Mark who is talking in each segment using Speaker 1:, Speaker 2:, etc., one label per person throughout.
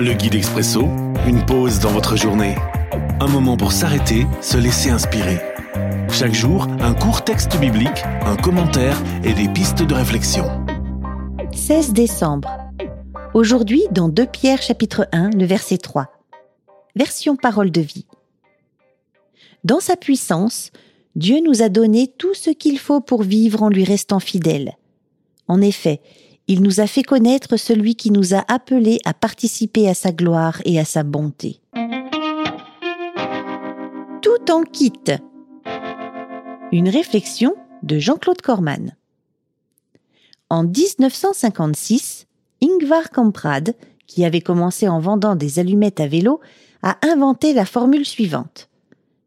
Speaker 1: Le guide expresso, une pause dans votre journée. Un moment pour s'arrêter, se laisser inspirer. Chaque jour, un court texte biblique, un commentaire et des pistes de réflexion.
Speaker 2: 16 décembre. Aujourd'hui, dans 2 Pierre chapitre 1, le verset 3. Version parole de vie. Dans sa puissance, Dieu nous a donné tout ce qu'il faut pour vivre en lui restant fidèle. En effet, il nous a fait connaître celui qui nous a appelés à participer à sa gloire et à sa bonté. Tout en quitte. Une réflexion de Jean-Claude Corman. En 1956, Ingvar Kamprad, qui avait commencé en vendant des allumettes à vélo, a inventé la formule suivante.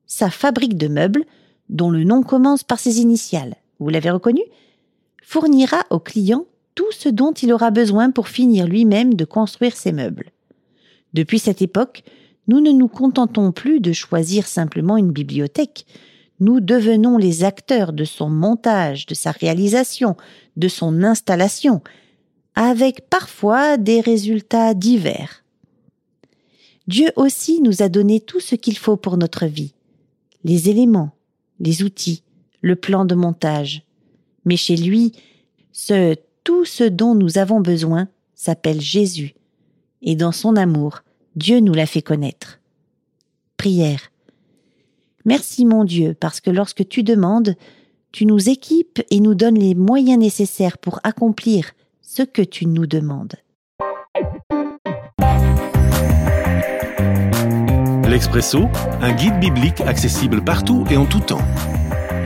Speaker 2: Sa fabrique de meubles, dont le nom commence par ses initiales, vous l'avez reconnu, fournira au client tout ce dont il aura besoin pour finir lui-même de construire ses meubles. Depuis cette époque, nous ne nous contentons plus de choisir simplement une bibliothèque, nous devenons les acteurs de son montage, de sa réalisation, de son installation, avec parfois des résultats divers. Dieu aussi nous a donné tout ce qu'il faut pour notre vie, les éléments, les outils, le plan de montage. Mais chez lui, ce tout ce dont nous avons besoin s'appelle Jésus, et dans son amour, Dieu nous l'a fait connaître. Prière. Merci mon Dieu, parce que lorsque tu demandes, tu nous équipes et nous donnes les moyens nécessaires pour accomplir ce que tu nous demandes.
Speaker 1: L'Expresso, un guide biblique accessible partout et en tout temps